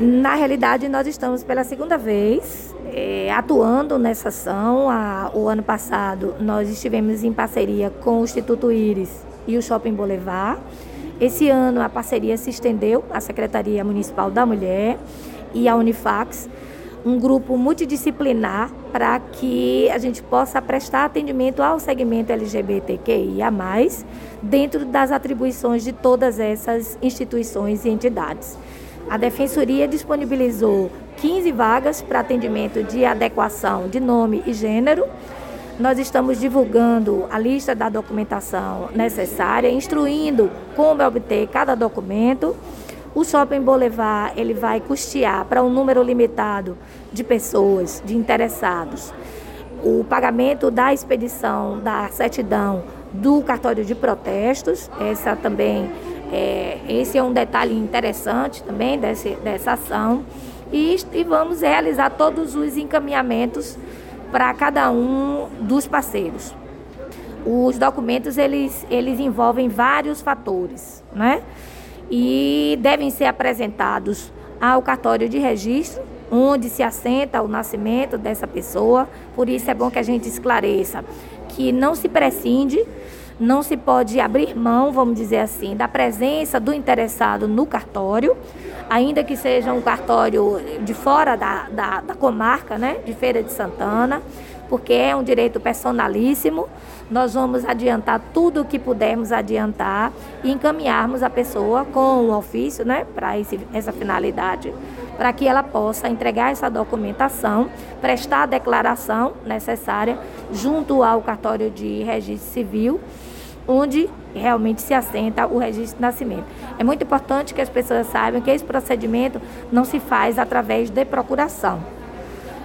Na realidade, nós estamos pela segunda vez é, atuando nessa ação. A, o ano passado, nós estivemos em parceria com o Instituto Íris e o Shopping Boulevard. Esse ano, a parceria se estendeu à Secretaria Municipal da Mulher e à Unifax um grupo multidisciplinar para que a gente possa prestar atendimento ao segmento LGBTQIA, dentro das atribuições de todas essas instituições e entidades. A Defensoria disponibilizou 15 vagas para atendimento de adequação de nome e gênero. Nós estamos divulgando a lista da documentação necessária, instruindo como obter cada documento o Shopping Boulevard ele vai custear para um número limitado de pessoas, de interessados, o pagamento da expedição da certidão do cartório de protestos. Essa também é, esse é um detalhe interessante também desse, dessa ação. E, e vamos realizar todos os encaminhamentos para cada um dos parceiros. Os documentos eles, eles envolvem vários fatores, né? e devem ser apresentados ao cartório de registro, onde se assenta o nascimento dessa pessoa. Por isso é bom que a gente esclareça que não se prescinde, não se pode abrir mão, vamos dizer assim, da presença do interessado no cartório, ainda que seja um cartório de fora da, da, da comarca, né, de Feira de Santana porque é um direito personalíssimo. Nós vamos adiantar tudo o que pudermos adiantar e encaminharmos a pessoa com o ofício, né, para essa finalidade, para que ela possa entregar essa documentação, prestar a declaração necessária junto ao cartório de registro civil, onde realmente se assenta o registro de nascimento. É muito importante que as pessoas saibam que esse procedimento não se faz através de procuração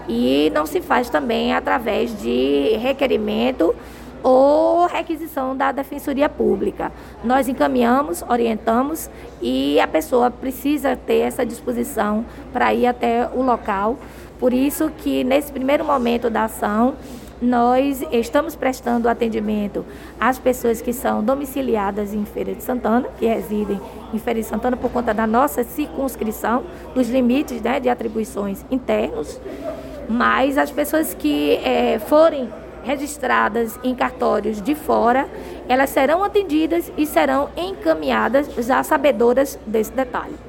e não se faz também através de requerimento ou requisição da Defensoria Pública. Nós encaminhamos, orientamos e a pessoa precisa ter essa disposição para ir até o local. Por isso que nesse primeiro momento da ação, nós estamos prestando atendimento às pessoas que são domiciliadas em Feira de Santana, que residem em Feira de Santana por conta da nossa circunscrição, dos limites né, de atribuições internos mas as pessoas que é, forem registradas em cartórios de fora, elas serão atendidas e serão encaminhadas já sabedoras desse detalhe.